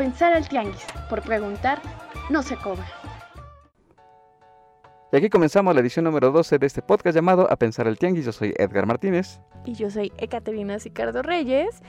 pensar al tianguis. Por preguntar, no se cobra. Y aquí comenzamos la edición número 12 de este podcast llamado A Pensar al Tianguis. Yo soy Edgar Martínez. Y yo soy Ecaterina Sicardo Reyes.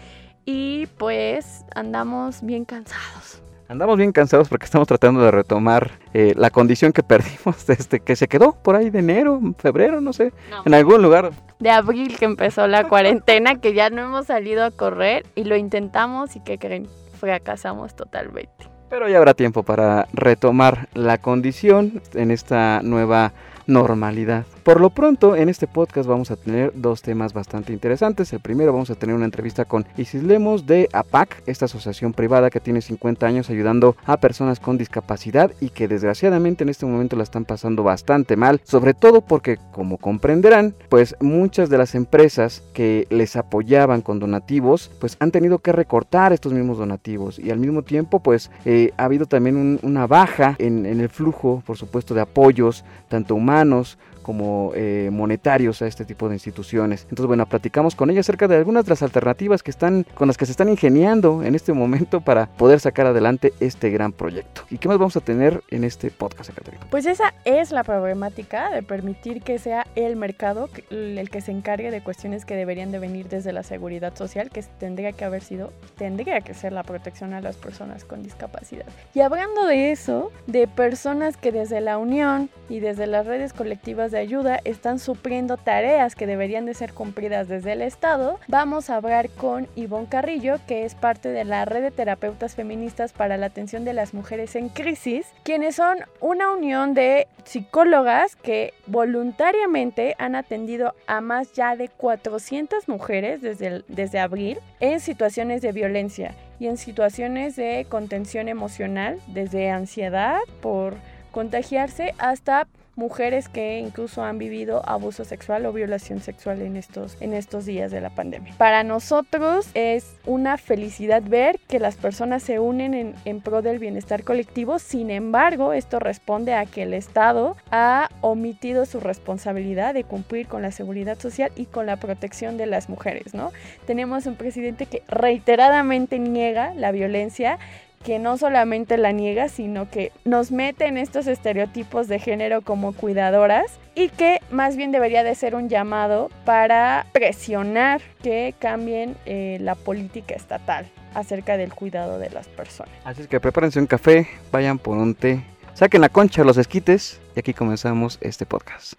Y pues andamos bien cansados. Andamos bien cansados porque estamos tratando de retomar eh, la condición que perdimos desde que se quedó por ahí de enero, febrero, no sé, en algún lugar. De abril que empezó la cuarentena, que ya no hemos salido a correr y lo intentamos y que creen, fracasamos totalmente. Pero ya habrá tiempo para retomar la condición en esta nueva normalidad. Por lo pronto, en este podcast vamos a tener dos temas bastante interesantes. El primero vamos a tener una entrevista con Isis Lemos de APAC, esta asociación privada que tiene 50 años ayudando a personas con discapacidad y que desgraciadamente en este momento la están pasando bastante mal, sobre todo porque, como comprenderán, pues muchas de las empresas que les apoyaban con donativos, pues han tenido que recortar estos mismos donativos y al mismo tiempo, pues eh, ha habido también una baja en, en el flujo, por supuesto, de apoyos, tanto humanos, como eh, monetarios a este tipo de instituciones. Entonces, bueno, platicamos con ella acerca de algunas de las alternativas que están, con las que se están ingeniando en este momento para poder sacar adelante este gran proyecto. ¿Y qué más vamos a tener en este podcast, Caterina? Pues esa es la problemática de permitir que sea el mercado el que se encargue de cuestiones que deberían de venir desde la seguridad social, que tendría que haber sido, tendría que ser la protección a las personas con discapacidad. Y hablando de eso, de personas que desde la unión y desde las redes colectivas de ayuda están supliendo tareas que deberían de ser cumplidas desde el Estado, vamos a hablar con Ivonne Carrillo, que es parte de la red de terapeutas feministas para la atención de las mujeres en crisis, quienes son una unión de psicólogas que voluntariamente han atendido a más ya de 400 mujeres desde, desde abril en situaciones de violencia y en situaciones de contención emocional, desde ansiedad por contagiarse hasta mujeres que incluso han vivido abuso sexual o violación sexual en estos, en estos días de la pandemia. Para nosotros es una felicidad ver que las personas se unen en, en pro del bienestar colectivo, sin embargo esto responde a que el Estado ha omitido su responsabilidad de cumplir con la seguridad social y con la protección de las mujeres, ¿no? Tenemos un presidente que reiteradamente niega la violencia que no solamente la niega, sino que nos mete en estos estereotipos de género como cuidadoras y que más bien debería de ser un llamado para presionar que cambien eh, la política estatal acerca del cuidado de las personas. Así es que prepárense un café, vayan por un té, saquen la concha, los esquites y aquí comenzamos este podcast.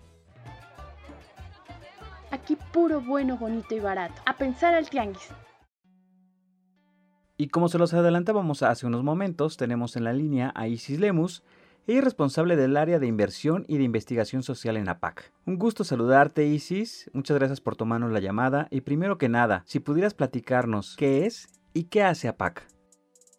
Aquí puro bueno, bonito y barato. A pensar al tianguis. Y como se los adelantábamos hace unos momentos, tenemos en la línea a Isis Lemus, ella es responsable del área de inversión y de investigación social en APAC. Un gusto saludarte, Isis. Muchas gracias por tomarnos la llamada. Y primero que nada, si pudieras platicarnos qué es y qué hace APAC.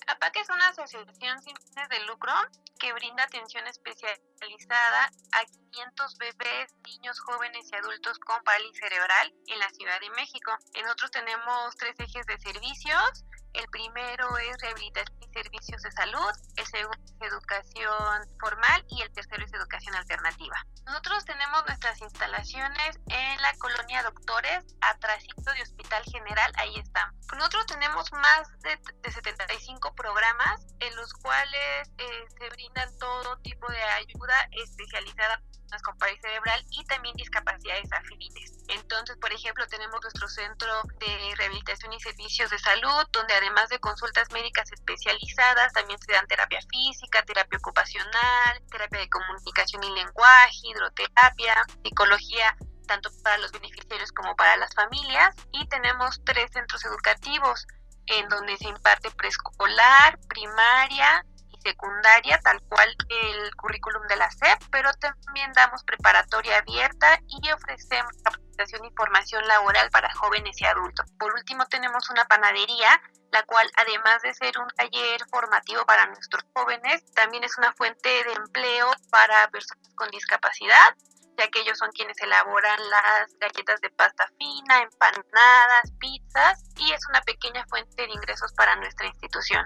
APAC es una asociación sin fines de lucro que brinda atención especializada a 500 bebés, niños, jóvenes y adultos con parálisis cerebral en la Ciudad de México. Nosotros tenemos tres ejes de servicios el primero es rehabilitación y servicios de salud, el segundo es educación formal y el tercero es educación alternativa. Nosotros tenemos nuestras instalaciones en la colonia Doctores, atrásito de Hospital General, ahí están. Nosotros tenemos más de, 75 programas en los cuales eh, se brindan todo tipo de ayuda especializada con parálisis cerebral y también discapacidades afines. Entonces, por ejemplo, tenemos nuestro centro de rehabilitación y servicios de salud, donde además de consultas médicas especializadas, también se dan terapia física, terapia ocupacional, terapia de comunicación y lenguaje, hidroterapia, psicología tanto para los beneficiarios como para las familias y tenemos tres centros educativos en donde se imparte preescolar, primaria secundaria, tal cual el currículum de la SEP, pero también damos preparatoria abierta y ofrecemos capacitación y formación laboral para jóvenes y adultos. Por último, tenemos una panadería, la cual además de ser un taller formativo para nuestros jóvenes, también es una fuente de empleo para personas con discapacidad ya que ellos son quienes elaboran las galletas de pasta fina, empanadas, pizzas y es una pequeña fuente de ingresos para nuestra institución.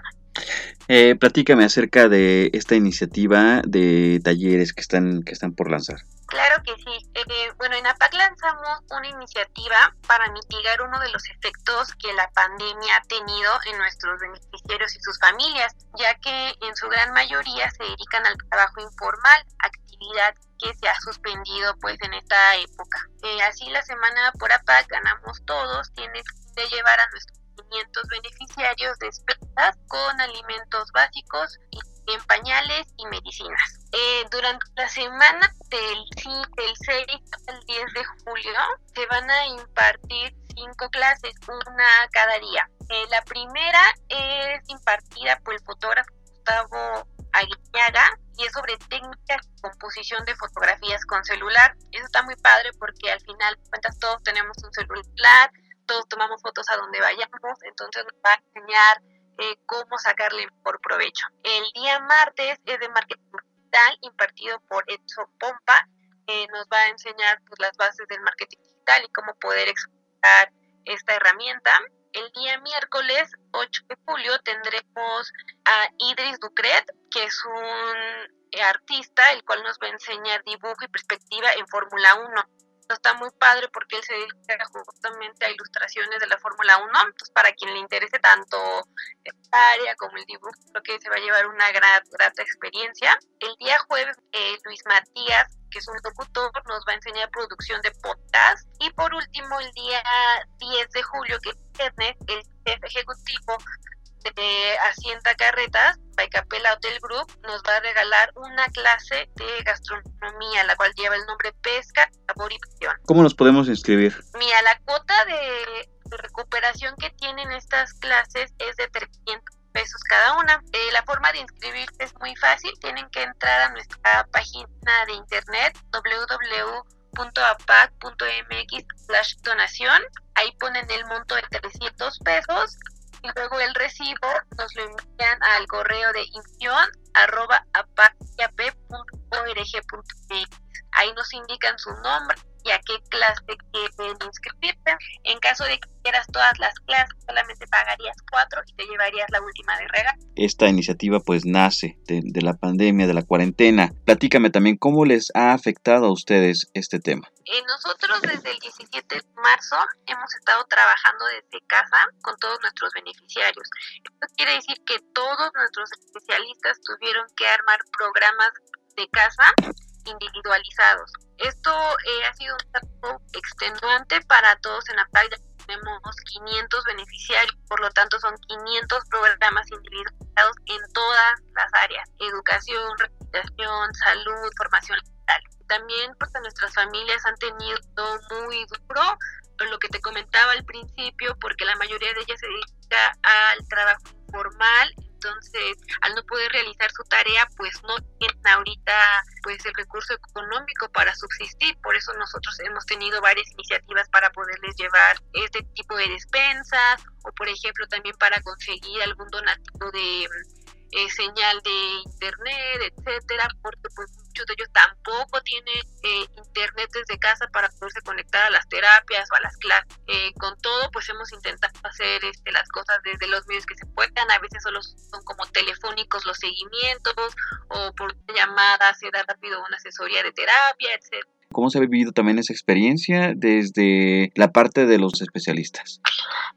Eh, platícame acerca de esta iniciativa de talleres que están, que están por lanzar. Claro que sí. Eh, bueno, en APAC lanzamos una iniciativa para mitigar uno de los efectos que la pandemia ha tenido en nuestros beneficiarios y sus familias, ya que en su gran mayoría se dedican al trabajo informal, actividad que se ha suspendido pues en esta época. Eh, así la semana por APAC ganamos todos, tiene que llevar a nuestros 500 beneficiarios despensas con alimentos básicos y en pañales y medicinas. Eh, durante la semana del, del 6 al 10 de julio se van a impartir cinco clases, una cada día. Eh, la primera es impartida por el fotógrafo Gustavo Aguiñaga y es sobre técnicas de composición de fotografías con celular. Eso está muy padre porque al final cuentas todos tenemos un celular, todos tomamos fotos a donde vayamos, entonces nos va a enseñar eh, cómo sacarle por provecho. El día martes es de marketing digital impartido por Edson Pompa. Eh, nos va a enseñar pues, las bases del marketing digital y cómo poder explotar esta herramienta. El día miércoles 8 de julio tendremos a Idris Ducret, que es un artista, el cual nos va a enseñar dibujo y perspectiva en Fórmula 1 está muy padre porque él se dedica justamente a ilustraciones de la Fórmula 1. Entonces, para quien le interese tanto esta área como el dibujo, creo que se va a llevar una gran, grata experiencia. El día jueves, eh, Luis Matías, que es un locutor, nos va a enseñar producción de podcast. Y por último, el día 10 de julio, que es viernes, el jefe ejecutivo de Hacienda Carretas, Baicapela Hotel Group, nos va a regalar una clase de gastronomía, la cual lleva el nombre Pesca, Sabor y Pasión. ¿Cómo nos podemos inscribir? Mira, la cuota de recuperación que tienen estas clases es de 300 pesos cada una. Eh, la forma de inscribirse es muy fácil, tienen que entrar a nuestra página de internet www.apac.mx donación, ahí ponen el monto de 300 pesos y luego el recibo nos lo envían al correo de arroba Ahí nos indican su nombre y a qué clase quieren inscribirte. En caso de que quieras todas las clases, solamente pagarías cuatro y te llevarías la última de regalo. Esta iniciativa pues nace de, de, la pandemia, de la cuarentena. Platícame también cómo les ha afectado a ustedes este tema. Eh, nosotros desde el 17 de marzo hemos estado trabajando desde casa con todos nuestros beneficiarios. Esto quiere decir que todos nuestros especialistas tuvieron que armar programas de casa individualizados. Esto eh, ha sido un trabajo extenuante para todos en la playa. Tenemos 500 beneficiarios, por lo tanto son 500 programas individualizados en todas las áreas, educación, rehabilitación, salud, formación laboral. También porque nuestras familias han tenido muy duro, lo que te comentaba al principio, porque la mayoría de ellas se dedica al trabajo informal, entonces al no poder realizar su tarea pues no tienen ahorita pues el recurso económico para subsistir. Por eso nosotros hemos tenido varias iniciativas para poderles llevar este tipo de despensas o por ejemplo también para conseguir algún donativo de eh, señal de internet, etcétera, porque pues muchos de ellos tampoco tienen eh, internet desde casa para poderse conectar a las terapias o a las clases. Eh, con todo, pues hemos intentado hacer este, las cosas desde los medios que se puedan, a veces solo son como telefónicos los seguimientos o por llamada se da rápido una asesoría de terapia, etcétera. ¿Cómo se ha vivido también esa experiencia desde la parte de los especialistas?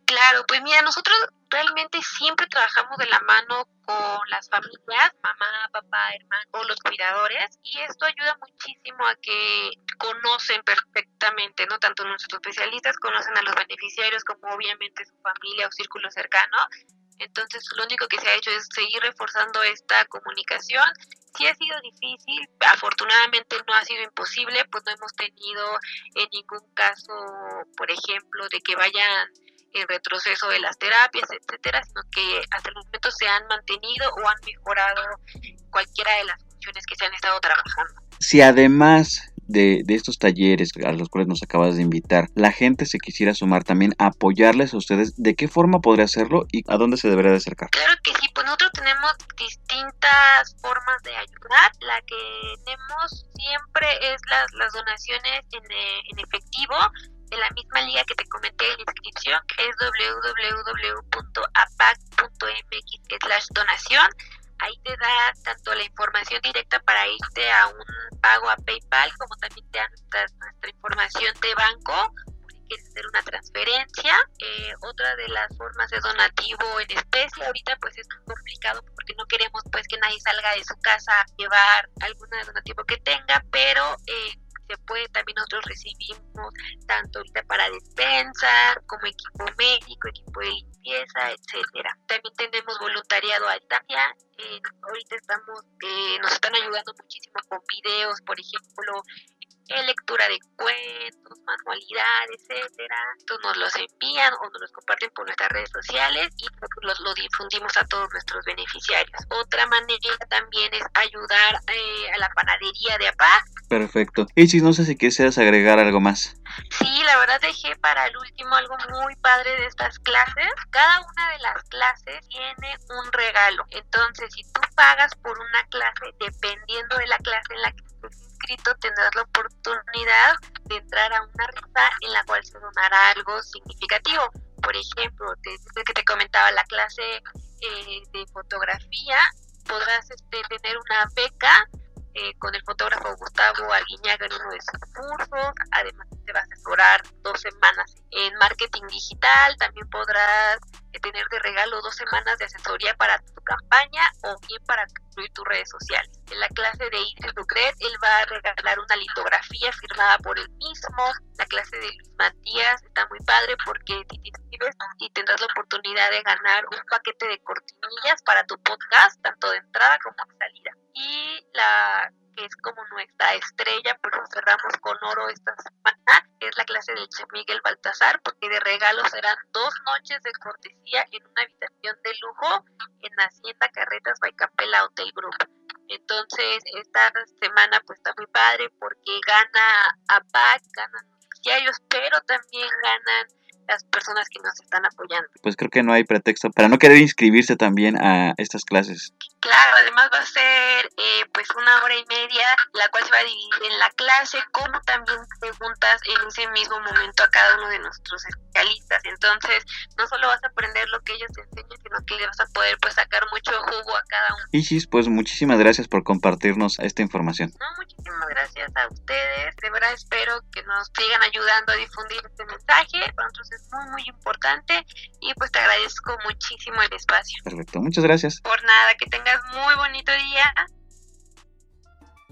Claro, pues mira, nosotros realmente siempre trabajamos de la mano con las familias, mamá, papá, hermano o los cuidadores y esto ayuda muchísimo a que conocen perfectamente, ¿no? Tanto nuestros especialistas conocen a los beneficiarios como obviamente su familia o círculo cercano entonces, lo único que se ha hecho es seguir reforzando esta comunicación. Sí ha sido difícil, afortunadamente no ha sido imposible, pues no hemos tenido en ningún caso, por ejemplo, de que vayan en retroceso de las terapias, etcétera, sino que hasta el momento se han mantenido o han mejorado cualquiera de las funciones que se han estado trabajando. Si además de, estos talleres a los cuales nos acabas de invitar, la gente se quisiera sumar también a apoyarles a ustedes, ¿de qué forma podría hacerlo y a dónde se debería de acercar? Claro que sí, pues nosotros tenemos distintas formas de ayudar. La que tenemos siempre es las, las donaciones en, en efectivo de la misma liga que te comenté en la inscripción, que es www.apac.mx donación ahí te da tanto la información directa para irte a un pago a PayPal, como también te da nuestra, información de banco quieres hacer una transferencia. Eh, otra de las formas de donativo en especie ahorita pues es complicado porque no queremos pues que nadie salga de su casa a llevar alguna donativo que tenga, pero eh, se puede también nosotros recibimos tanto ahorita para despensa como equipo médico, equipo de limpieza, etcétera. También tenemos voluntariado a distancia. Eh, ahorita estamos, eh, nos están ayudando muchísimo con videos, por ejemplo, lectura de cuentos, manualidades, etcétera. Entonces nos los envían o nos los comparten por nuestras redes sociales y los, lo difundimos a todos nuestros beneficiarios. Otra manera también es ayudar eh, a la panadería de APAC. Perfecto. Ichis, no sé si quisieras agregar algo más. Sí, la verdad dejé para el último algo muy padre de estas clases. Cada una de las clases tiene un regalo. Entonces, si tú pagas por una clase, dependiendo de la clase en la que tendrás la oportunidad de entrar a una rifa en la cual se donará algo significativo. Por ejemplo, desde que te comentaba la clase eh, de fotografía, podrás este, tener una beca eh, con el fotógrafo Gustavo Aguiñaga en uno de sus cursos. Además, te va a asesorar dos semanas en marketing digital. También podrás eh, tener de regalo dos semanas de asesoría para tu campaña o bien para construir tus redes sociales. En la clase de Idris Ducret, él va a regalar una litografía firmada por él mismo. La clase de Luis Matías está muy padre porque te inscribes y tendrás la oportunidad de ganar un paquete de cortinillas para tu podcast, tanto de entrada como de salida. Y la que es como nuestra estrella, pero cerramos con oro esta semana, es la clase de Che Miguel Baltasar, porque de regalo serán dos noches de cortesía en una habitación de lujo en Hacienda Carretas Baicapela Hotel Group. Entonces, esta semana pues está muy padre porque gana APAC, ganan noticiarios, pero también ganan las personas que nos están apoyando. Pues creo que no hay pretexto para no querer inscribirse también a estas clases. Claro, además va a ser eh, pues una hora y media, la cual se va a dividir en la clase, como también preguntas en ese mismo momento a cada uno de nuestros especialistas. Entonces, no solo vas a aprender lo que ellos te enseñan, sino que le vas a poder pues sacar mucho jugo a cada uno. Isis, pues muchísimas gracias por compartirnos esta información. No, muchísimas gracias a ustedes. De verdad espero que nos sigan ayudando a difundir este mensaje. Para nosotros es muy, muy importante y pues te agradezco muchísimo el espacio. Perfecto, muchas gracias. Por nada, que tengas muy bonito día.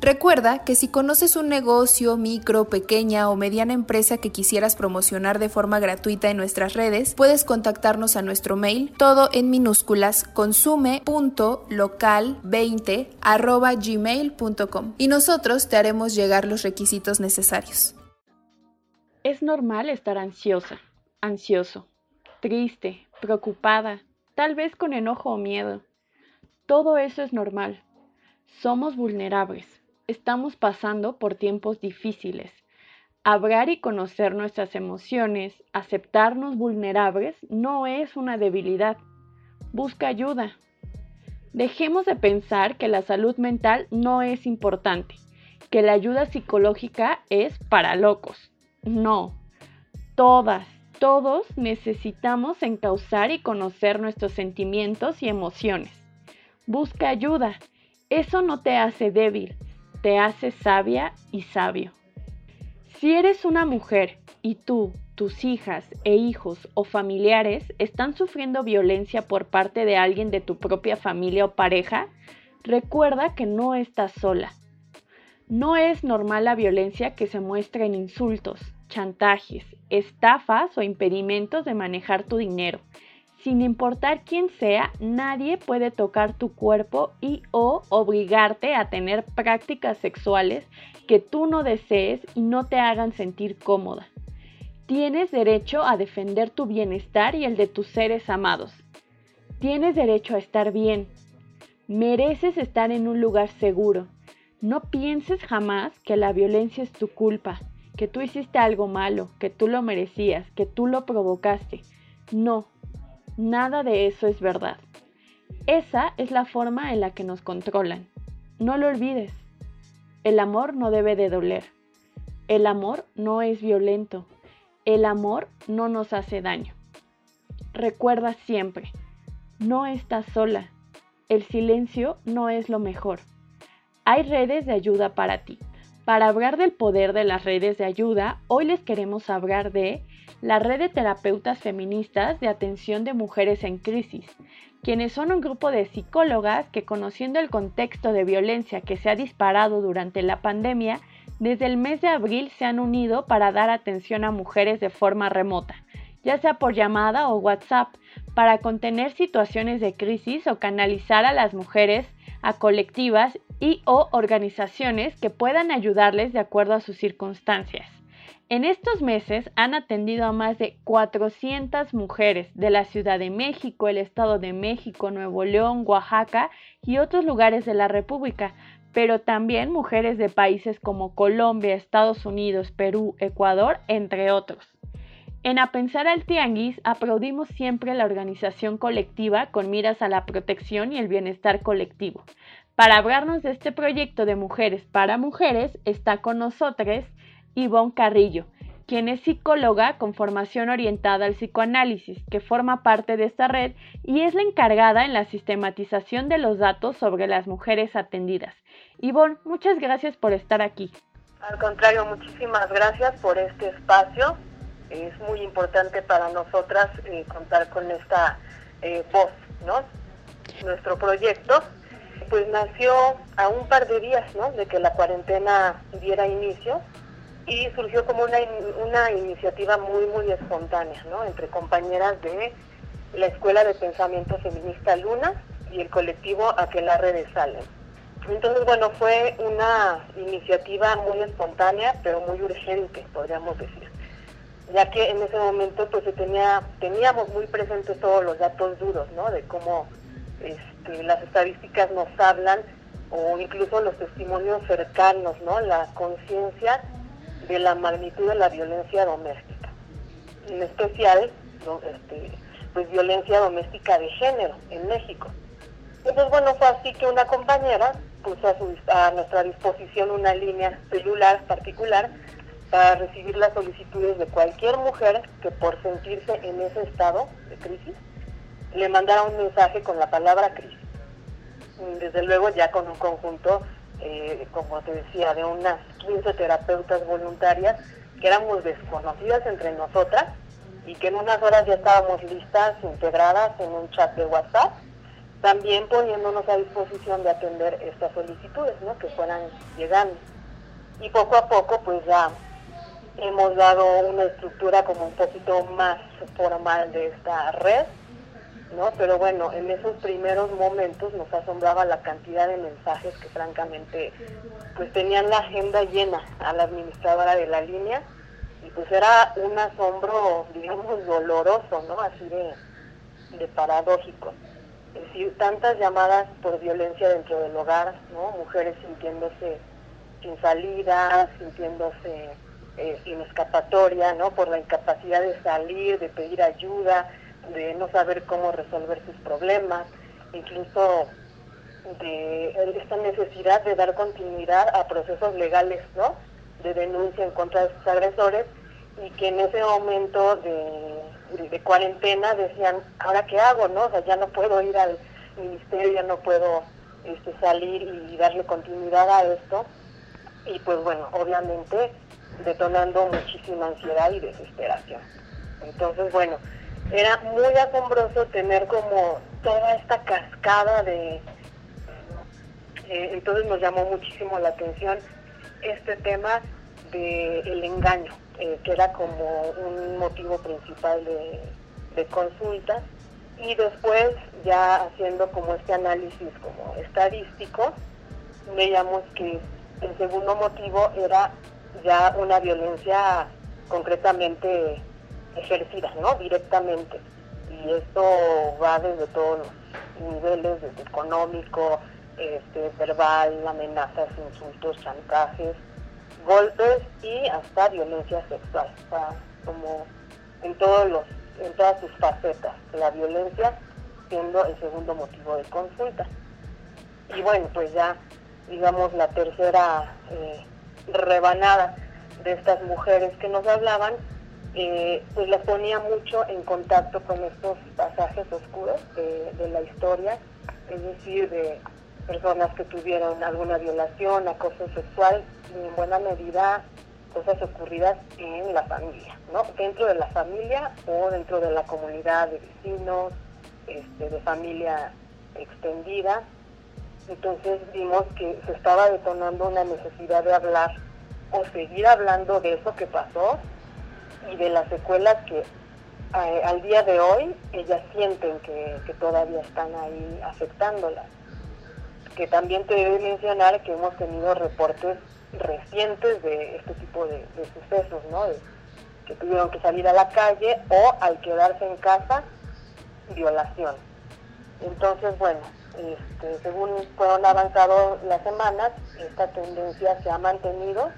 Recuerda que si conoces un negocio, micro, pequeña o mediana empresa que quisieras promocionar de forma gratuita en nuestras redes, puedes contactarnos a nuestro mail, todo en minúsculas, consume.local20 gmail.com y nosotros te haremos llegar los requisitos necesarios. Es normal estar ansiosa, ansioso, triste, preocupada, tal vez con enojo o miedo. Todo eso es normal. Somos vulnerables. Estamos pasando por tiempos difíciles. Hablar y conocer nuestras emociones, aceptarnos vulnerables, no es una debilidad. Busca ayuda. Dejemos de pensar que la salud mental no es importante, que la ayuda psicológica es para locos. No. Todas, todos necesitamos encauzar y conocer nuestros sentimientos y emociones. Busca ayuda. Eso no te hace débil, te hace sabia y sabio. Si eres una mujer y tú, tus hijas e hijos o familiares están sufriendo violencia por parte de alguien de tu propia familia o pareja, recuerda que no estás sola. No es normal la violencia que se muestra en insultos, chantajes, estafas o impedimentos de manejar tu dinero sin importar quién sea, nadie puede tocar tu cuerpo y o obligarte a tener prácticas sexuales que tú no desees y no te hagan sentir cómoda. Tienes derecho a defender tu bienestar y el de tus seres amados. Tienes derecho a estar bien. Mereces estar en un lugar seguro. No pienses jamás que la violencia es tu culpa, que tú hiciste algo malo, que tú lo merecías, que tú lo provocaste. No, Nada de eso es verdad. Esa es la forma en la que nos controlan. No lo olvides. El amor no debe de doler. El amor no es violento. El amor no nos hace daño. Recuerda siempre, no estás sola. el silencio no es lo mejor. Hay redes de ayuda para ti. Para hablar del poder de las redes de ayuda, hoy les queremos hablar de la Red de Terapeutas Feministas de Atención de Mujeres en Crisis, quienes son un grupo de psicólogas que conociendo el contexto de violencia que se ha disparado durante la pandemia, desde el mes de abril se han unido para dar atención a mujeres de forma remota, ya sea por llamada o WhatsApp, para contener situaciones de crisis o canalizar a las mujeres a colectivas y o organizaciones que puedan ayudarles de acuerdo a sus circunstancias. En estos meses han atendido a más de 400 mujeres de la Ciudad de México, el Estado de México, Nuevo León, Oaxaca y otros lugares de la República, pero también mujeres de países como Colombia, Estados Unidos, Perú, Ecuador, entre otros. En A Pensar al Tianguis aplaudimos siempre la organización colectiva con miras a la protección y el bienestar colectivo. Para hablarnos de este proyecto de Mujeres para Mujeres está con nosotros Ivonne Carrillo, quien es psicóloga con formación orientada al psicoanálisis, que forma parte de esta red y es la encargada en la sistematización de los datos sobre las mujeres atendidas. Ivonne, muchas gracias por estar aquí. Al contrario, muchísimas gracias por este espacio es muy importante para nosotras eh, contar con esta eh, voz, ¿no? Nuestro proyecto pues nació a un par de días, ¿no? De que la cuarentena diera inicio y surgió como una, una iniciativa muy, muy espontánea, ¿no? Entre compañeras de la Escuela de Pensamiento Feminista Luna y el colectivo Aquelarre de Salem. Entonces, bueno, fue una iniciativa muy espontánea, pero muy urgente, podríamos decir ya que en ese momento pues se tenía, teníamos muy presentes todos los datos duros, ¿no? De cómo este, las estadísticas nos hablan o incluso los testimonios cercanos, ¿no? La conciencia de la magnitud de la violencia doméstica. En especial, este, pues violencia doméstica de género en México. Entonces, bueno, fue así que una compañera puso a, a nuestra disposición una línea celular particular para recibir las solicitudes de cualquier mujer que por sentirse en ese estado de crisis le mandara un mensaje con la palabra crisis. Desde luego ya con un conjunto, eh, como te decía, de unas 15 terapeutas voluntarias que éramos desconocidas entre nosotras y que en unas horas ya estábamos listas, integradas en un chat de WhatsApp, también poniéndonos a disposición de atender estas solicitudes ¿no? que fueran llegando. Y poco a poco pues ya hemos dado una estructura como un poquito más formal de esta red, ¿no? Pero bueno, en esos primeros momentos nos asombraba la cantidad de mensajes que francamente pues tenían la agenda llena a la administradora de la línea y pues era un asombro, digamos, doloroso, ¿no? Así de, de paradójico. Es decir, tantas llamadas por violencia dentro del hogar, ¿no? Mujeres sintiéndose sin salida, sintiéndose eh, sin escapatoria, ¿no? Por la incapacidad de salir, de pedir ayuda, de no saber cómo resolver sus problemas, incluso de esta necesidad de dar continuidad a procesos legales, ¿no? De denuncia en contra de sus agresores y que en ese momento de, cuarentena decían, ¿ahora qué hago, no? O sea, ya no puedo ir al ministerio, ya no puedo este, salir y darle continuidad a esto. Y pues bueno, obviamente detonando muchísima ansiedad y desesperación. Entonces, bueno, era muy asombroso tener como toda esta cascada de... Eh, entonces nos llamó muchísimo la atención este tema del engaño, eh, que era como un motivo principal de, de consulta. Y después, ya haciendo como este análisis como estadístico, veíamos que el segundo motivo era ya una violencia concretamente ejercida, ¿no? Directamente. Y esto va desde todos los niveles, desde económico, este, verbal, amenazas, insultos, chantajes, golpes y hasta violencia sexual. O sea, como en todos los, en todas sus facetas, la violencia siendo el segundo motivo de consulta. Y bueno, pues ya digamos la tercera eh, rebanada de estas mujeres que nos hablaban, eh, pues las ponía mucho en contacto con estos pasajes oscuros de, la historia es decir, de personas que tuvieron alguna violación, acoso sexual y en buena medida cosas ocurridas en la familia, ¿no? Dentro de la familia o dentro de la comunidad de vecinos, este, de familia extendida. Entonces vimos que se estaba detonando una necesidad de hablar o seguir hablando de eso que pasó y de las secuelas que eh, al día de hoy ellas sienten que, todavía están ahí afectándolas. Que también te debe mencionar que hemos tenido reportes recientes de este tipo de, sucesos, ¿no? que tuvieron que salir a la calle o al quedarse en casa, violación. Entonces, bueno, este, según fueron avanzado las semanas, esta tendencia se ha mantenido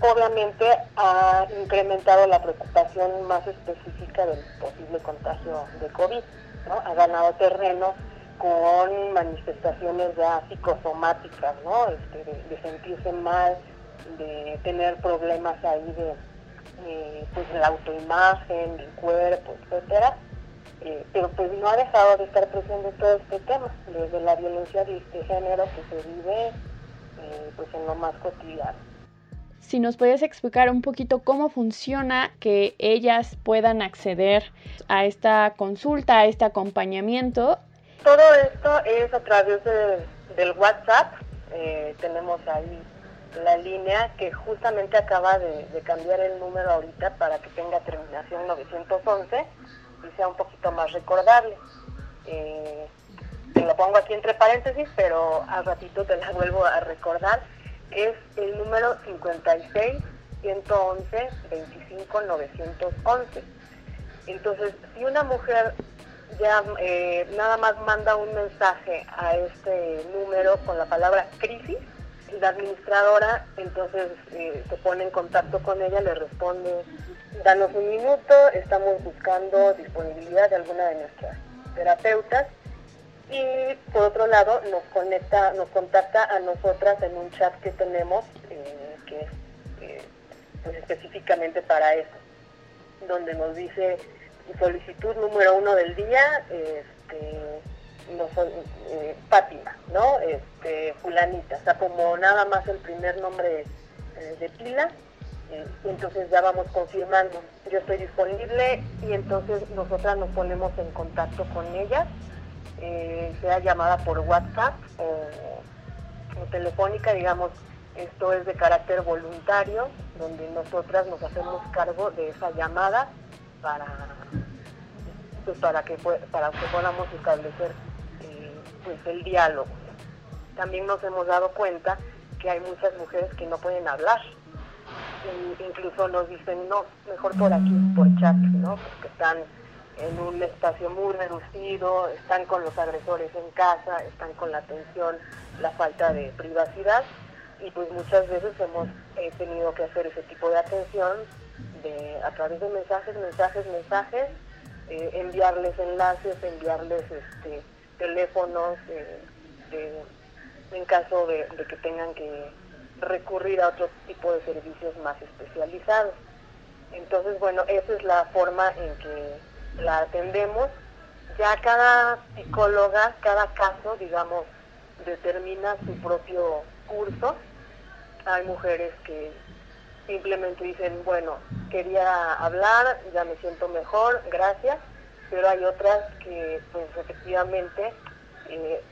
obviamente ha incrementado la preocupación más específica del posible contagio de COVID, ¿no? Ha ganado terreno con manifestaciones ya psicosomáticas, ¿no? Este, de, sentirse mal, de tener problemas ahí de, pues, la autoimagen, del cuerpo, etcétera. Eh, pero pues no ha dejado de estar presente todo este tema, desde la violencia de, género que se vive eh, pues en lo más cotidiano si nos podías explicar un poquito cómo funciona que ellas puedan acceder a esta consulta, a este acompañamiento. Todo esto es a través del WhatsApp. Eh, tenemos ahí la línea que justamente acaba de, cambiar el número ahorita para que tenga terminación 911 y sea un poquito más recordable. Eh, te lo pongo aquí entre paréntesis, pero al ratito te la vuelvo a recordar es el número 56 111 25 911. Entonces, si una mujer ya eh, nada más manda un mensaje a este número con la palabra crisis, la administradora entonces eh, se pone en contacto con ella, le responde, danos un minuto, estamos buscando disponibilidad de alguna de nuestras terapeutas y por otro lado nos conecta, nos contacta a nosotras en un chat que tenemos eh, que es eh, pues específicamente para eso, donde nos dice solicitud número uno del día, este, no eh, Fátima, ¿no? Este, fulanita, o sea, como nada más el primer nombre de pila, y entonces ya vamos confirmando, yo estoy disponible y entonces nosotras nos ponemos en contacto con ella eh, sea llamada por WhatsApp o, telefónica, digamos, esto es de carácter voluntario, donde nosotras nos hacemos cargo de esa llamada para, pues, para, que, para que podamos establecer eh, pues el diálogo. También nos hemos dado cuenta que hay muchas mujeres que no pueden hablar. incluso nos dicen, no, mejor por aquí, por chat, ¿no? Porque están en un espacio muy reducido, están con los agresores en casa, están con la atención, la falta de privacidad y pues muchas veces hemos tenido que hacer ese tipo de atención de, a través de mensajes, mensajes, mensajes, eh, enviarles enlaces, enviarles este, teléfonos eh, en caso de que tengan que recurrir a otro tipo de servicios más especializados. Entonces, bueno, esa es la forma en que la atendemos, ya cada psicóloga, cada caso, digamos, determina su propio curso. Hay mujeres que simplemente dicen, bueno, quería hablar, ya me siento mejor, gracias, pero hay otras que pues efectivamente eh,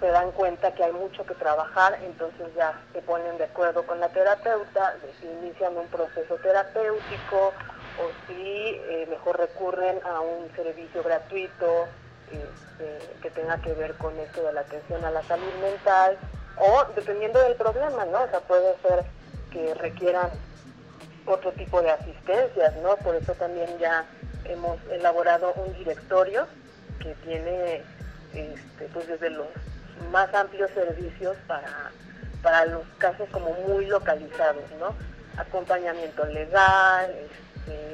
se dan cuenta que hay mucho que trabajar, entonces ya se ponen de acuerdo con la terapeuta, inician un proceso terapéutico o si eh, mejor recurren a un servicio gratuito este, que tenga que ver con esto de la atención a la salud mental o dependiendo del problema, ¿no? O sea, puede ser que requieran otro tipo de asistencias, ¿no? Por eso también ya hemos elaborado un directorio que tiene este, pues desde los más amplios servicios para, para los casos como muy localizados, ¿no? Acompañamiento legal,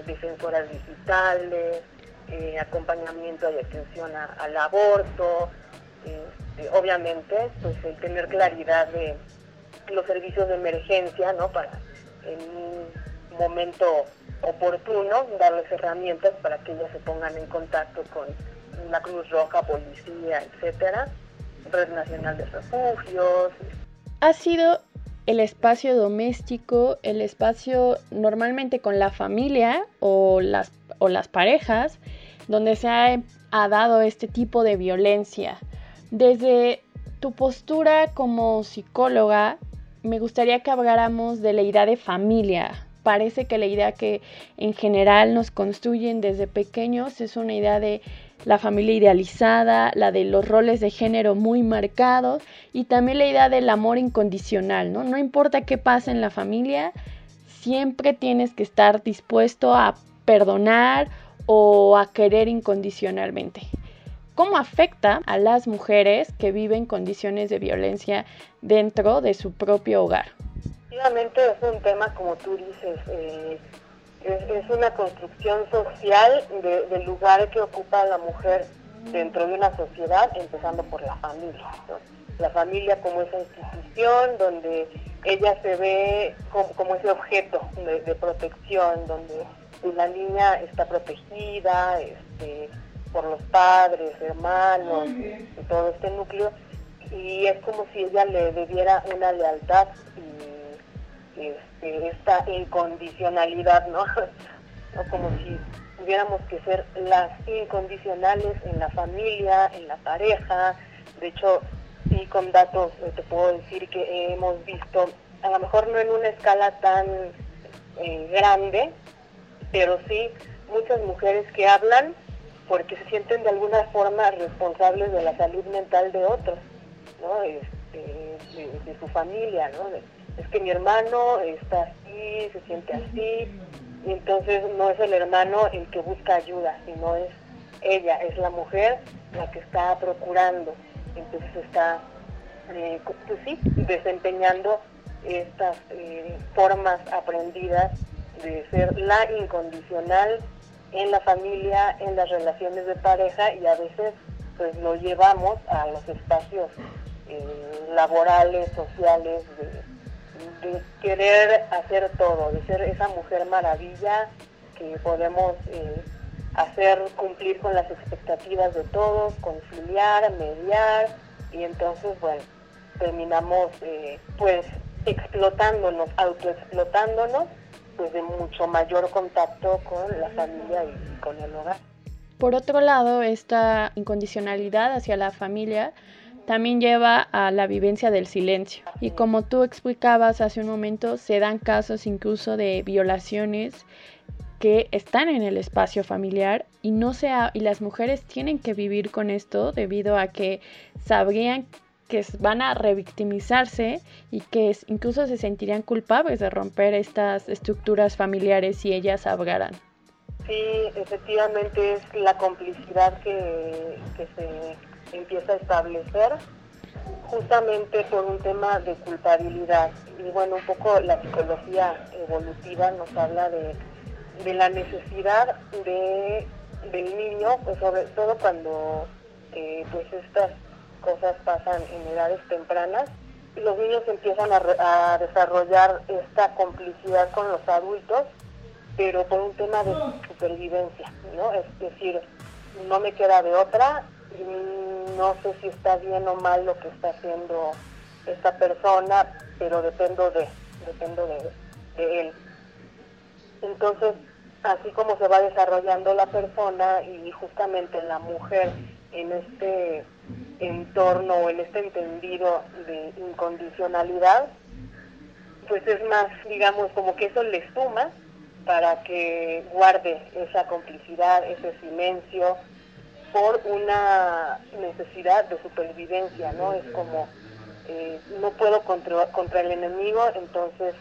defensoras digitales, eh, acompañamiento y atención al aborto, este, obviamente pues el tener claridad de los servicios de emergencia, ¿no? Para en un momento oportuno darles herramientas para que ellas se pongan en contacto con la Cruz Roja, policía, etcétera. Red Nacional de Refugios. Ha sido el espacio doméstico, el espacio normalmente con la familia o las, o las parejas, donde se ha, ha dado este tipo de violencia. Desde tu postura como psicóloga, me gustaría que habláramos de la idea de familia. Parece que la idea que en general nos construyen desde pequeños es una idea de la familia idealizada, la de los roles de género muy marcados y también la idea del amor incondicional, ¿no? No importa qué pase en la familia, siempre tienes que estar dispuesto a perdonar o a querer incondicionalmente. ¿Cómo afecta a las mujeres que viven condiciones de violencia dentro de su propio hogar? Efectivamente es un tema, como tú dices, eh, es, una construcción social del lugar que ocupa la mujer dentro de una sociedad, empezando por la familia. La familia como esa institución donde ella se ve como, ese objeto de, protección, donde la niña está protegida este, por los padres, hermanos, todo este núcleo, y es como si ella le debiera una lealtad y este, esta incondicionalidad, ¿no? Como si tuviéramos que ser las incondicionales en la familia, en la pareja. De hecho, sí con datos eh, te puedo decir que hemos visto, a lo mejor no en una escala tan eh, grande, pero sí muchas mujeres que hablan porque se sienten de alguna forma responsables de la salud mental de otros, ¿no? Este, de, su familia, ¿no? Es que mi hermano está así, se siente así, y entonces no es el hermano el que busca ayuda, sino es ella, es la mujer la que está procurando, entonces está, eh, pues sí, desempeñando estas eh, formas aprendidas de ser la incondicional en la familia, en las relaciones de pareja y a veces pues lo llevamos a los espacios eh, laborales, sociales, querer hacer todo, de ser esa mujer maravilla que podemos eh, hacer cumplir con las expectativas de todos, conciliar, mediar y entonces bueno, terminamos eh, pues explotándonos, autoexplotándonos pues de mucho mayor contacto con la familia y con el hogar. Por otro lado, esta incondicionalidad hacia la familia también lleva a la vivencia del silencio. Y como tú explicabas hace un momento, se dan casos incluso de violaciones que están en el espacio familiar y no sea y las mujeres tienen que vivir con esto debido a que sabrían que van a revictimizarse y que incluso se sentirían culpables de romper estas estructuras familiares si ellas hablaran. Sí, efectivamente es la complicidad que, que se empieza a establecer justamente por un tema de culpabilidad. Y bueno, un poco la psicología evolutiva nos habla de, de la necesidad de, del niño, pues sobre todo cuando eh, pues estas cosas pasan en edades tempranas, los niños empiezan a, desarrollar esta complicidad con los adultos, pero por un tema de supervivencia, ¿no? Es decir, no me queda de otra, no sé si está bien o mal lo que está haciendo esta persona, pero dependo de, dependo de, de él. Entonces, así como se va desarrollando la persona y justamente la mujer en este entorno o en este entendido de incondicionalidad, pues es más, digamos, como que eso le suma para que guarde esa complicidad, ese silencio, por una necesidad de supervivencia, ¿no? Es como, eh, no puedo contra, contra el enemigo, entonces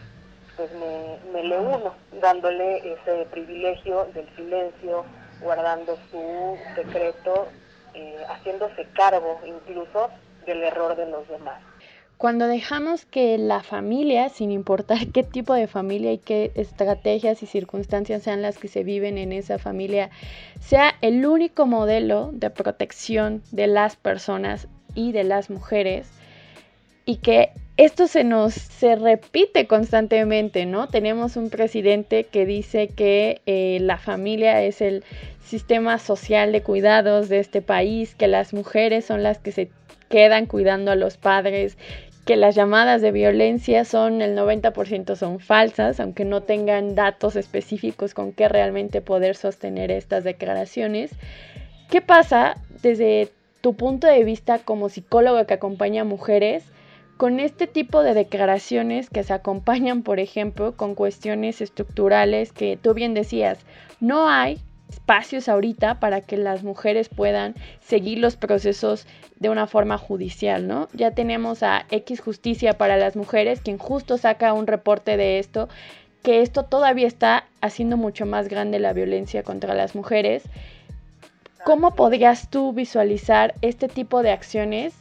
pues me, le uno, dándole ese privilegio del silencio, guardando su secreto eh, haciéndose cargo incluso del error de los demás. Cuando dejamos que la familia, sin importar qué tipo de familia y qué estrategias y circunstancias sean las que se viven en esa familia, sea el único modelo de protección de las personas y de las mujeres, y que esto se nos se repite constantemente, ¿no? Tenemos un presidente que dice que eh, la familia es el sistema social de cuidados de este país, que las mujeres son las que se quedan cuidando a los padres, que las llamadas de violencia son el 90% son falsas, aunque no tengan datos específicos con qué realmente poder sostener estas declaraciones. ¿Qué pasa desde tu punto de vista como psicólogo que acompaña a mujeres con este tipo de declaraciones que se acompañan, por ejemplo, con cuestiones estructurales que tú bien decías, no hay espacios ahorita para que las mujeres puedan seguir los procesos de una forma judicial, ¿no? Ya tenemos a X Justicia para las Mujeres, quien justo saca un reporte de esto, que esto todavía está haciendo mucho más grande la violencia contra las mujeres. ¿Cómo podrías tú visualizar este tipo de acciones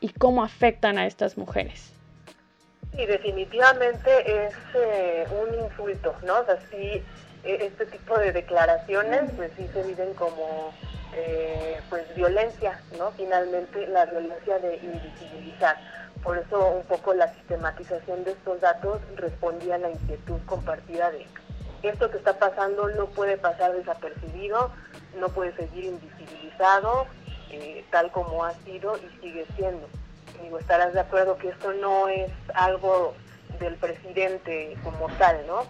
y cómo afectan a estas mujeres? Sí, definitivamente es eh, un insulto, ¿no? O sea, sí, este tipo de declaraciones, pues sí se viven como eh, pues violencia, ¿no? Finalmente la violencia de invisibilizar. Por eso un poco la sistematización de estos datos respondía a la inquietud compartida de esto que está pasando no puede pasar desapercibido, no puede seguir invisibilizado, eh, tal como ha sido y sigue siendo. Digo, estarás de acuerdo que esto no es algo del presidente como tal, ¿no?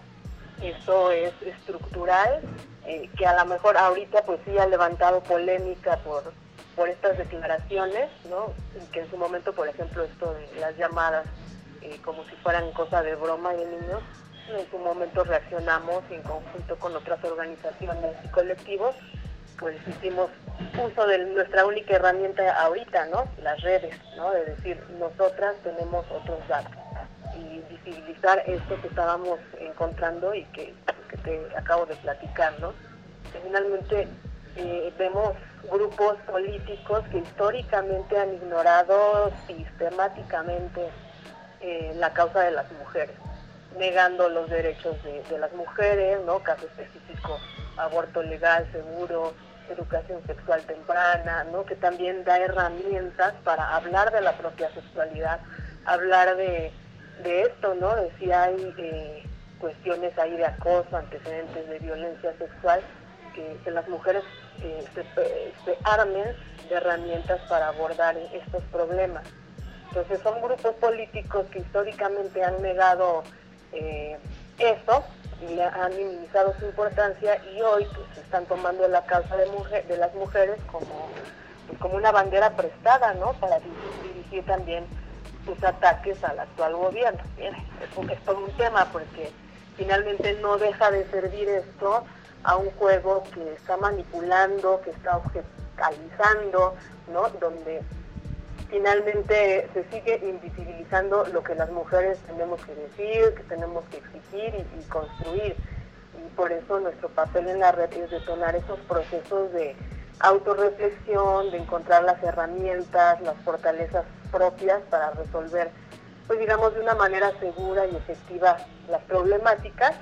Esto es estructural, eh, que a lo mejor ahorita pues sí ha levantado polémica por, por estas declaraciones, ¿no? Que en su momento, por ejemplo, esto de las llamadas eh, como si fueran cosa de broma de niños, en su momento reaccionamos en conjunto con otras organizaciones y colectivos pues hicimos uso de nuestra única herramienta ahorita, ¿no? Las redes, ¿no? De decir, nosotras tenemos otros datos y visibilizar esto que estábamos encontrando y que, te acabo de platicar, ¿no? Finalmente eh, vemos grupos políticos que históricamente han ignorado sistemáticamente eh, la causa de las mujeres, negando los derechos de, de las mujeres, ¿no? Caso específico, aborto legal, seguro, educación sexual temprana, ¿no? que también da herramientas para hablar de la propia sexualidad, hablar de, esto, ¿no? de si hay eh, cuestiones ahí de acoso, antecedentes de violencia sexual, que, las mujeres eh, se, armen de herramientas para abordar estos problemas. Entonces son grupos políticos que históricamente han negado eh, eso le han minimizado su importancia y hoy pues están tomando la causa de, mujer, de las mujeres como, pues, como una bandera prestada, ¿no? Para dirigir también sus ataques al actual gobierno. Bien, es, es todo un tema porque finalmente no deja de servir esto a un juego que está manipulando, que está objetalizando, ¿no? Donde finalmente se sigue invisibilizando lo que las mujeres tenemos que decir, que tenemos que exigir y, construir. Y por eso nuestro papel en la red es detonar esos procesos de autorreflexión, de encontrar las herramientas, las fortalezas propias para resolver, pues digamos, de una manera segura y efectiva las problemáticas,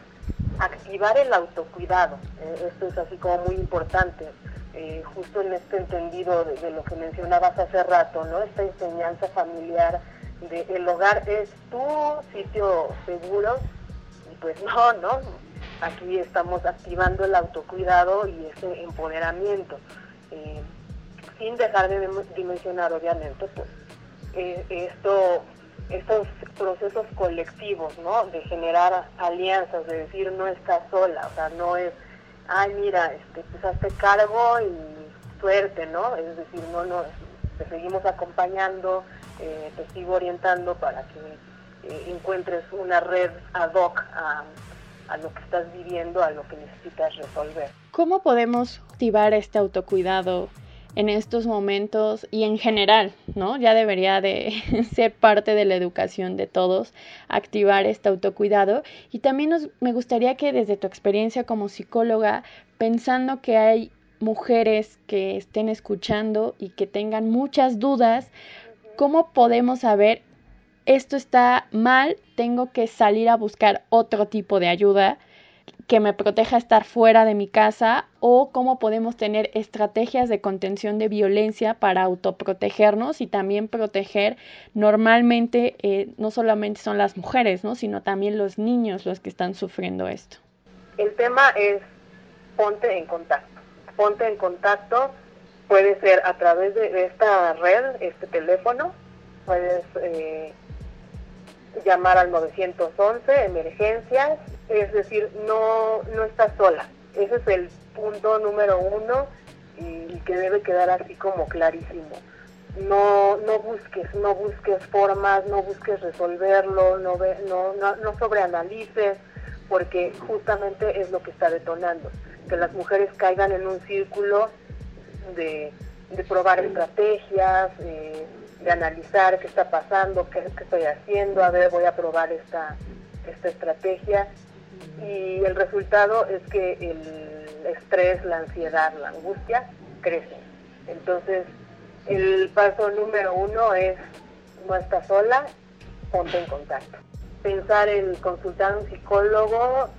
activar el autocuidado. Eh, esto es así como muy importante eh, justo en este entendido de, lo que mencionabas hace rato, ¿no? Esta enseñanza familiar de el hogar es tu sitio seguro y pues no, ¿no? Aquí estamos activando el autocuidado y ese empoderamiento, eh, sin dejar de dimensionar obviamente pues eh, esto estos procesos colectivos, ¿no? De generar alianzas, de decir no estás sola, o sea, no es ay, mira, este, pues hazte cargo y suerte, ¿no? Es decir, no, no, te seguimos acompañando, eh, te sigo orientando para que encuentres una red ad hoc a, a lo que estás viviendo, a lo que necesitas resolver. ¿Cómo podemos activar este autocuidado en estos momentos y en general, ¿no? Ya debería de ser parte de la educación de todos, activar este autocuidado. Y también nos, me gustaría que desde tu experiencia como psicóloga, pensando que hay mujeres que estén escuchando y que tengan muchas dudas, ¿cómo podemos saber esto está mal, tengo que salir a buscar otro tipo de ayuda? que me proteja estar fuera de mi casa o cómo podemos tener estrategias de contención de violencia para autoprotegernos y también proteger normalmente eh, no solamente son las mujeres, ¿no? sino también los niños los que están sufriendo esto. El tema es ponte en contacto, ponte en contacto puede ser a través de esta red, este teléfono, puedes eh, llamar al 911, emergencias, es decir, no, no estás sola. Ese es el punto número uno y, que debe quedar así como clarísimo. No, no busques, no busques formas, no busques resolverlo, no, no, no, no sobreanalices, porque justamente es lo que está detonando, que las mujeres caigan en un círculo de, probar estrategias, de analizar qué está pasando, qué, qué, estoy haciendo, a ver, voy a probar esta, esta estrategia. Y el resultado es que el estrés, la ansiedad, la angustia crecen. Entonces, el paso número uno es, no estás sola, ponte en contacto. Pensar en consultar a un psicólogo,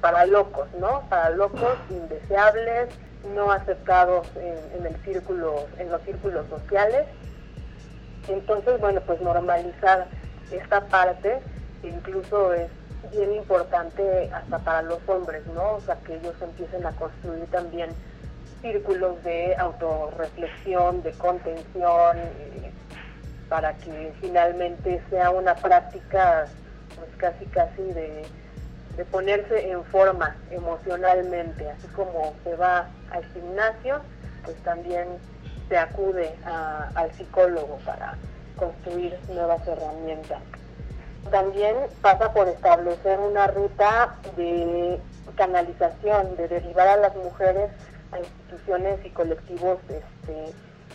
para locos, ¿no? Para locos, indeseables, no aceptados en, el círculo, en los círculos sociales. Entonces, bueno, pues normalizar esta parte incluso es bien importante hasta para los hombres, ¿no? O sea, que ellos empiecen a construir también círculos de autorreflexión, de contención, eh, para que finalmente sea una práctica pues casi casi de de ponerse en forma emocionalmente, así como se va al gimnasio, pues también se acude al psicólogo para construir nuevas herramientas. También pasa por establecer una ruta de canalización, de derivar a las mujeres a instituciones y colectivos este,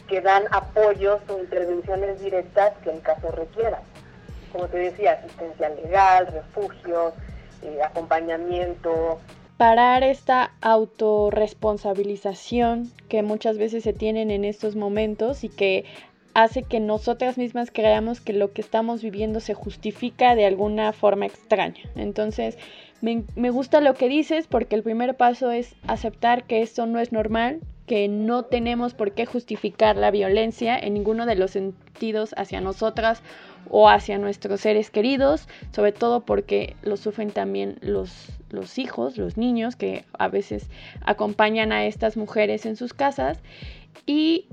que dan apoyos o intervenciones directas que en caso requieran. Como te decía, asistencia legal, refugios, eh, acompañamiento. Parar esta autorresponsabilización que muchas veces se tienen en estos momentos y que hace que nosotras mismas creamos que lo que estamos viviendo se justifica de alguna forma extraña. Entonces, me, me, gusta lo que dices porque el primer paso es aceptar que esto no es normal, que no tenemos por qué justificar la violencia en ninguno de los sentidos hacia nosotras o hacia nuestros seres queridos, sobre todo porque lo sufren también los, los hijos, los niños que a veces acompañan a estas mujeres en sus casas. Y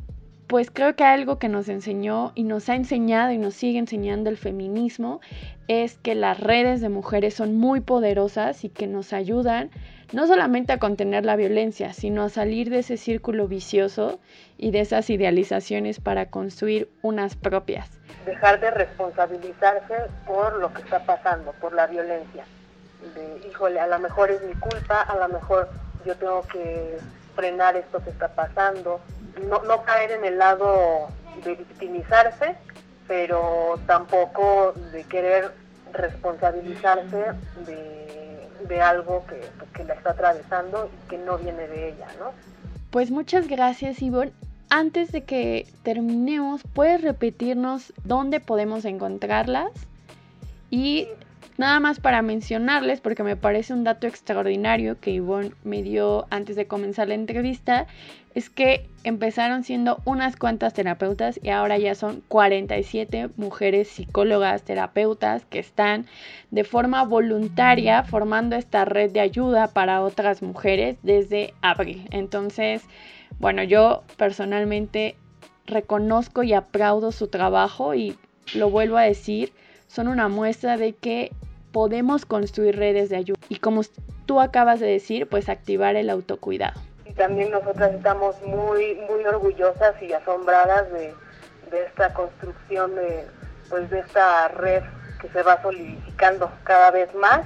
pues creo que algo que nos enseñó y nos ha enseñado y nos sigue enseñando el feminismo es que las redes de mujeres son muy poderosas y que nos ayudan no solamente a contener la violencia, sino a salir de ese círculo vicioso y de esas idealizaciones para construir unas propias. Dejar de responsabilizarse por lo que está pasando, por la violencia. De, híjole, a lo mejor es mi culpa, a lo mejor yo tengo que frenar esto que está pasando. No, no caer en el lado de victimizarse, pero tampoco de querer responsabilizarse de, de algo que, que, la está atravesando y que no viene de ella, ¿no? Pues muchas gracias, Ivonne. Antes de que terminemos, ¿puedes repetirnos dónde podemos encontrarlas? Y Nada más para mencionarles, porque me parece un dato extraordinario que Ivonne me dio antes de comenzar la entrevista, es que empezaron siendo unas cuantas terapeutas y ahora ya son 47 mujeres psicólogas, terapeutas que están de forma voluntaria formando esta red de ayuda para otras mujeres desde abril. Entonces, bueno, yo personalmente reconozco y aplaudo su trabajo y lo vuelvo a decir, son una muestra de que podemos construir redes de ayuda y como tú acabas de decir, pues activar el autocuidado. Y también nosotras estamos muy, muy orgullosas y asombradas de, esta construcción de, pues de esta red que se va solidificando cada vez más.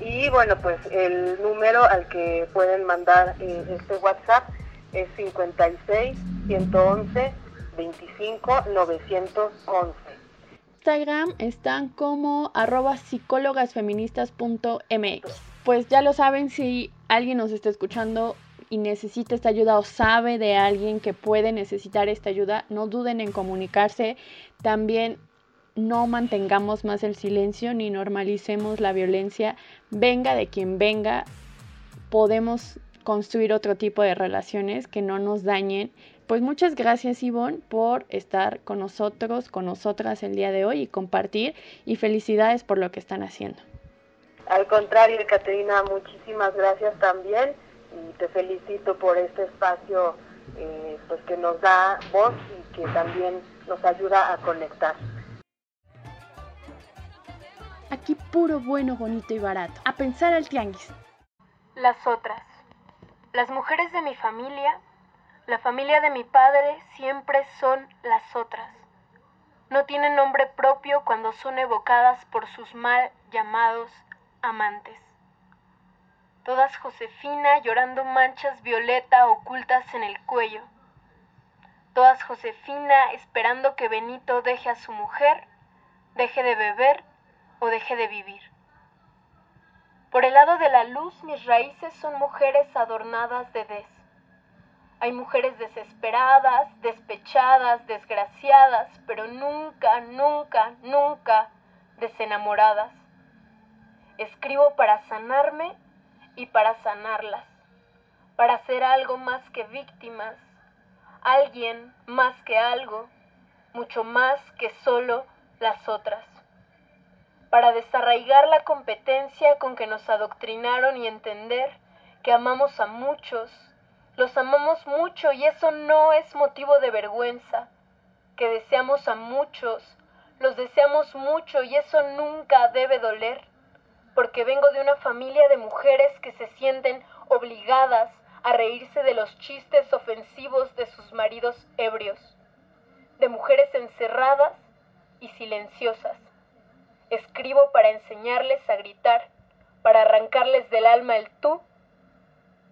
Y bueno, pues el número al que pueden mandar eh, este WhatsApp es 56 111 25 911. Instagram están como arroba psicólogasfeministas.mx. Pues ya lo saben, si alguien nos está escuchando y necesita esta ayuda o sabe de alguien que puede necesitar esta ayuda, no duden en comunicarse. También no mantengamos más el silencio ni normalicemos la violencia. Venga de quien venga, podemos construir otro tipo de relaciones que no nos dañen pues muchas gracias Ivonne por estar con nosotros, con nosotras el día de hoy y compartir y felicidades por lo que están haciendo. Al contrario, Caterina, muchísimas gracias también y te felicito por este espacio eh, pues que nos da voz y que también nos ayuda a conectar. Aquí puro bueno, bonito y barato. A pensar al tianguis. Las otras. Las mujeres de mi familia, la familia de mi padre, siempre son las otras. No tienen nombre propio cuando son evocadas por sus mal llamados amantes. Todas Josefina llorando manchas violeta ocultas en el cuello. Todas Josefina esperando que Benito deje a su mujer, deje de beber o deje de vivir. Por el lado de la luz, mis raíces son mujeres adornadas de des. Hay mujeres desesperadas, despechadas, desgraciadas, pero nunca, nunca, nunca desenamoradas. Escribo para sanarme y para sanarlas, para ser algo más que víctimas, alguien más que algo, mucho más que solo las otras para desarraigar la competencia con que nos adoctrinaron y entender que amamos a muchos, los amamos mucho y eso no es motivo de vergüenza, que deseamos a muchos, los deseamos mucho y eso nunca debe doler, porque vengo de una familia de mujeres que se sienten obligadas a reírse de los chistes ofensivos de sus maridos ebrios, de mujeres encerradas y silenciosas. Escribo para enseñarles a gritar, para arrancarles del alma el tú,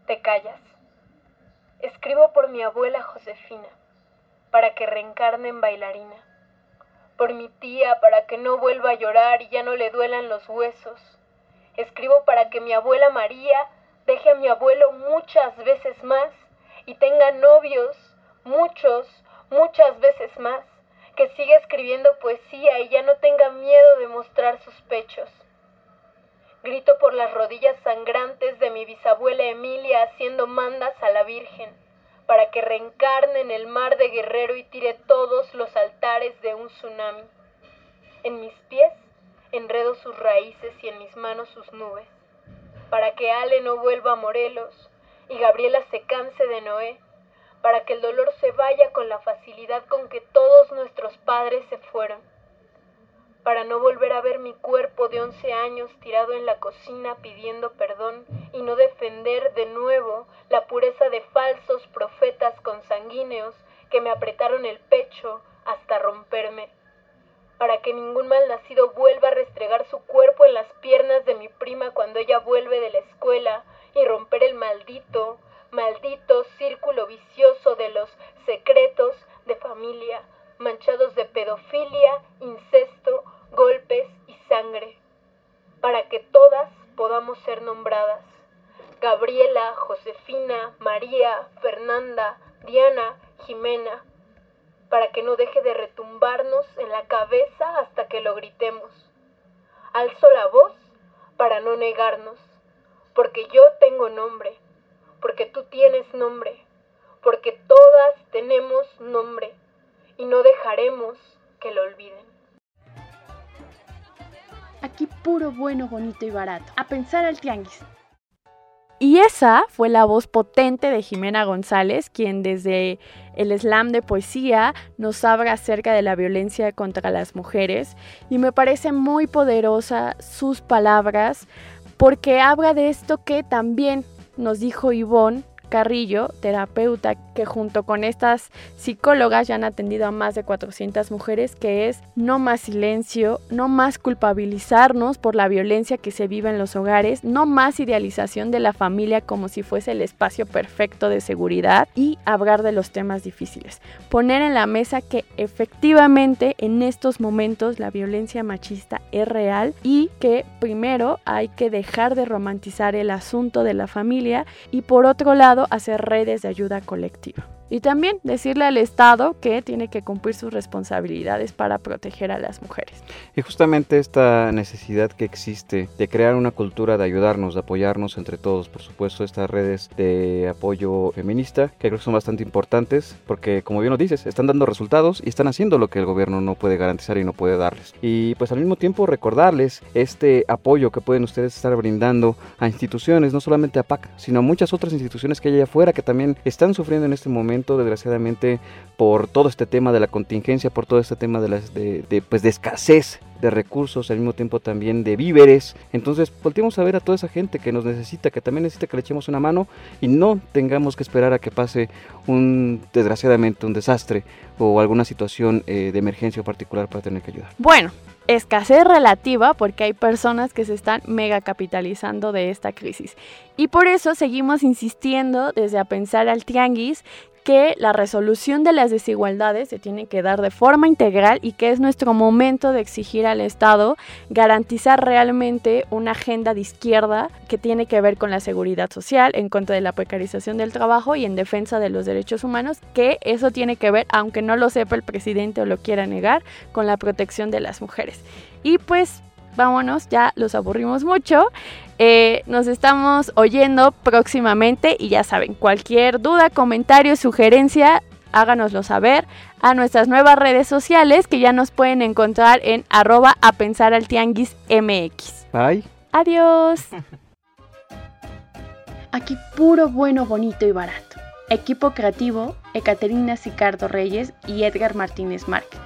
te callas. Escribo por mi abuela Josefina, para que reencarne en bailarina. Por mi tía, para que no vuelva a llorar y ya no le duelan los huesos. Escribo para que mi abuela María deje a mi abuelo muchas veces más y tenga novios, muchos, muchas veces más que siga escribiendo poesía y ya no tenga miedo de mostrar sus pechos. Grito por las rodillas sangrantes de mi bisabuela Emilia haciendo mandas a la Virgen, para que reencarne en el mar de Guerrero y tire todos los altares de un tsunami. En mis pies enredo sus raíces y en mis manos sus nubes, para que Ale no vuelva a Morelos y Gabriela se canse de Noé, para que el dolor se vaya con la facilidad con que todos nuestros padres se fueron, para no volver a ver mi cuerpo de once años tirado en la cocina pidiendo perdón y no defender de nuevo la pureza de falsos profetas consanguíneos que me apretaron el pecho hasta romperme, para que ningún malnacido vuelva a restregar su cuerpo en las piernas de mi prima cuando ella vuelve de la escuela y romper el maldito, maldito círculo vicioso de los secretos de familia, manchados de pedofilia, incesto, golpes y sangre, para que todas podamos ser nombradas. Gabriela, Josefina, María, Fernanda, Diana, Jimena, para que no deje de retumbarnos en la cabeza hasta que lo gritemos. Alzo la voz para no negarnos, porque yo tengo nombre porque tú tienes nombre, porque todas tenemos nombre y no dejaremos que lo olviden. Aquí puro bueno, bonito y barato. A pensar al tianguis. Y esa fue la voz potente de Jimena González, quien desde el slam de poesía nos habla acerca de la violencia contra las mujeres. Y me parece muy poderosa sus palabras porque habla de esto que también nos dijo Ivonne Carrillo, terapeuta, que junto con estas psicólogas ya han atendido a más de 400 mujeres, que es no más silencio, no más culpabilizarnos por la violencia que se vive en los hogares, no más idealización de la familia como si fuese el espacio perfecto de seguridad y hablar de los temas difíciles. Poner en la mesa que efectivamente en estos momentos la violencia machista es real y que primero hay que dejar de romantizar el asunto de la familia y por otro lado hacer redes de ayuda colectiva. Y también decirle al Estado que tiene que cumplir sus responsabilidades para proteger a las mujeres. Y justamente esta necesidad que existe de crear una cultura de ayudarnos, de apoyarnos entre todos, por supuesto, estas redes de apoyo feminista, que creo que son bastante importantes, porque como bien lo dices, están dando resultados y están haciendo lo que el gobierno no puede garantizar y no puede darles. Y pues al mismo tiempo recordarles este apoyo que pueden ustedes estar brindando a instituciones, no solamente a PAC, sino a muchas otras instituciones que hay allá afuera que también están sufriendo en este momento, desgraciadamente, por todo este tema de la contingencia, por todo este tema de, las, de, pues, de escasez de recursos, al mismo tiempo también de víveres. Entonces, volteamos a ver a toda esa gente que nos necesita, que también necesita que le echemos una mano y no tengamos que esperar a que pase un, desgraciadamente, un desastre o alguna situación eh, de emergencia particular para tener que ayudar. Bueno, escasez relativa porque hay personas que se están mega capitalizando de esta crisis. Y por eso seguimos insistiendo desde a pensar al tianguis que la resolución de las desigualdades se tiene que dar de forma integral y que es nuestro momento de exigir al Estado garantizar realmente una agenda de izquierda que tiene que ver con la seguridad social, en contra de la precarización del trabajo y en defensa de los derechos humanos, que eso tiene que ver, aunque no lo sepa el presidente o lo quiera negar, con la protección de las mujeres. Y pues vámonos, ya los aburrimos mucho. Eh, nos estamos oyendo próximamente y ya saben, cualquier duda, comentario, sugerencia, háganoslo saber a nuestras nuevas redes sociales que ya nos pueden encontrar en arroba a pensar al tianguis mx. Bye. Adiós. Aquí puro bueno, bonito y barato. Equipo creativo, Ecaterina Sicardo Reyes y Edgar Martínez Márquez.